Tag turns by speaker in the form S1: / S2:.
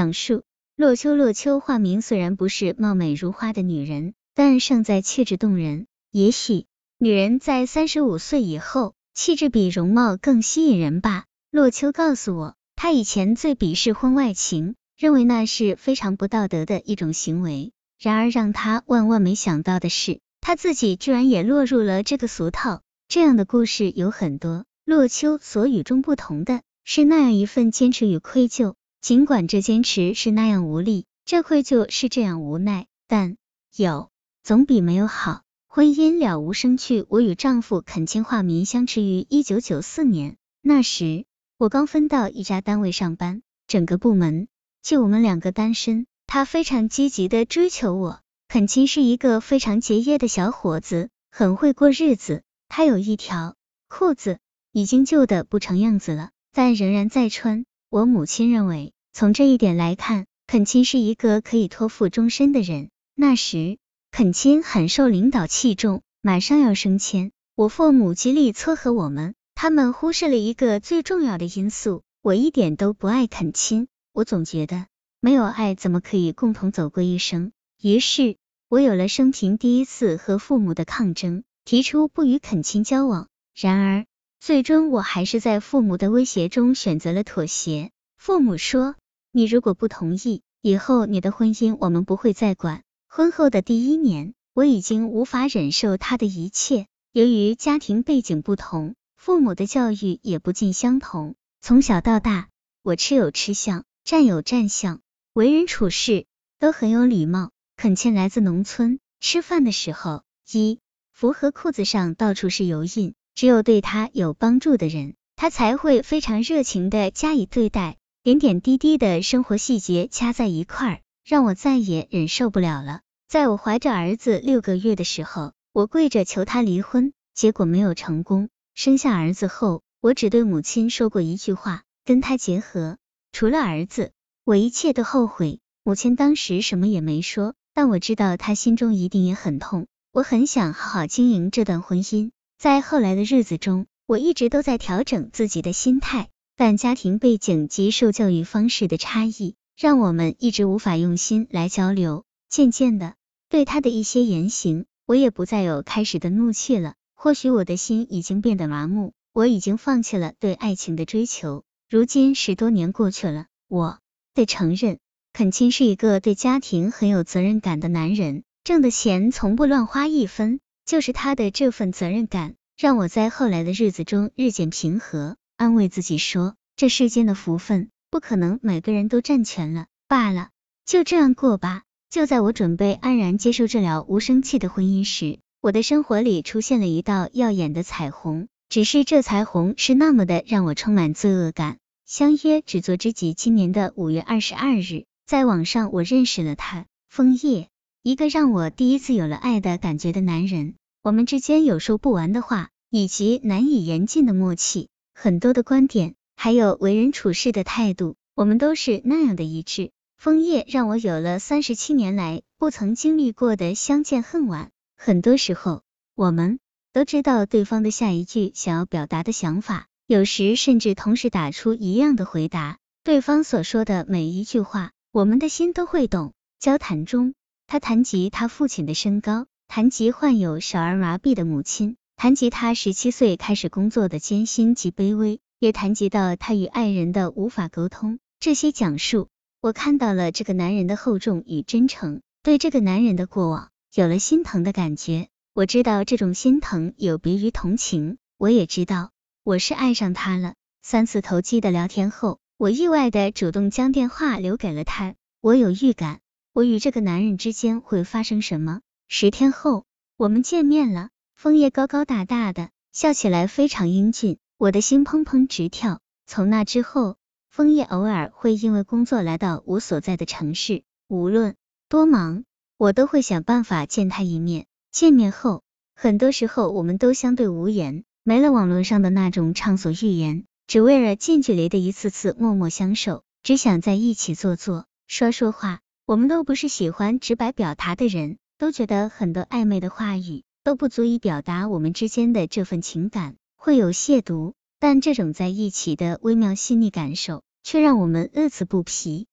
S1: 讲述洛秋，洛秋化名虽然不是貌美如花的女人，但胜在气质动人。也许女人在三十五岁以后，气质比容貌更吸引人吧。洛秋告诉我，她以前最鄙视婚外情，认为那是非常不道德的一种行为。然而让她万万没想到的是，她自己居然也落入了这个俗套。这样的故事有很多。洛秋所与众不同的是那样一份坚持与愧疚，尽管这坚持是那样无力，这愧疚是这样无奈，但有总比没有好。婚姻了无生趣。我与丈夫恳亲化名相识于一九九四年，那时我刚分到一家单位上班，整个部门就我们两个单身。他非常积极的追求我。恳亲是一个非常节约的小伙子，很会过日子。他有一条裤子。已经旧的不成样子了，但仍然在穿。我母亲认为，从这一点来看，肯亲是一个可以托付终身的人。那时，肯亲很受领导器重，马上要升迁。我父母极力撮合我们，他们忽视了一个最重要的因素：我一点都不爱肯亲。我总觉得，没有爱怎么可以共同走过一生？于是，我有了生平第一次和父母的抗争，提出不与肯亲交往。然而，最终，我还是在父母的威胁中选择了妥协。父母说：“你如果不同意，以后你的婚姻我们不会再管。”婚后的第一年，我已经无法忍受他的一切。由于家庭背景不同，父母的教育也不尽相同。从小到大，我吃有吃相，站有站相，为人处事都很有礼貌。恳切来自农村，吃饭的时候，衣服和裤子上到处是油印。只有对他有帮助的人，他才会非常热情的加以对待。点点滴滴的生活细节掐在一块儿，让我再也忍受不了了。在我怀着儿子六个月的时候，我跪着求他离婚，结果没有成功。生下儿子后，我只对母亲说过一句话：跟他结合。除了儿子，我一切都后悔。母亲当时什么也没说，但我知道她心中一定也很痛。我很想好好经营这段婚姻。在后来的日子中，我一直都在调整自己的心态，但家庭背景及受教育方式的差异，让我们一直无法用心来交流。渐渐的，对他的一些言行，我也不再有开始的怒气了。或许我的心已经变得麻木，我已经放弃了对爱情的追求。如今十多年过去了，我得承认，肯亲是一个对家庭很有责任感的男人，挣的钱从不乱花一分。就是他的这份责任感，让我在后来的日子中日渐平和，安慰自己说，这世间的福分不可能每个人都占全了，罢了，就这样过吧。就在我准备安然接受这了无生气的婚姻时，我的生活里出现了一道耀眼的彩虹，只是这彩虹是那么的让我充满罪恶感。相约只做知己，今年的五月二十二日，在网上我认识了他，枫叶。一个让我第一次有了爱的感觉的男人，我们之间有说不完的话，以及难以言尽的默契，很多的观点，还有为人处事的态度，我们都是那样的一致。枫叶让我有了三十七年来不曾经历过的相见恨晚。很多时候，我们都知道对方的下一句想要表达的想法，有时甚至同时打出一样的回答。对方所说的每一句话，我们的心都会懂。交谈中。他谈及他父亲的身高，谈及患有小儿麻痹的母亲，谈及他十七岁开始工作的艰辛及卑微，也谈及到他与爱人的无法沟通。这些讲述，我看到了这个男人的厚重与真诚，对这个男人的过往有了心疼的感觉。我知道这种心疼有别于同情，我也知道我是爱上他了。三次投机的聊天后，我意外的主动将电话留给了他。我有预感。我与这个男人之间会发生什么？十天后，我们见面了。枫叶高高大大的，笑起来非常英俊，我的心砰砰直跳。从那之后，枫叶偶尔会因为工作来到我所在的城市，无论多忙，我都会想办法见他一面。见面后，很多时候我们都相对无言，没了网络上的那种畅所欲言，只为了近距离的一次次默默相守，只想在一起坐坐，说说话。我们都不是喜欢直白表达的人，都觉得很多暧昧的话语都不足以表达我们之间的这份情感，会有亵渎。但这种在一起的微妙细腻感受，却让我们乐此不疲。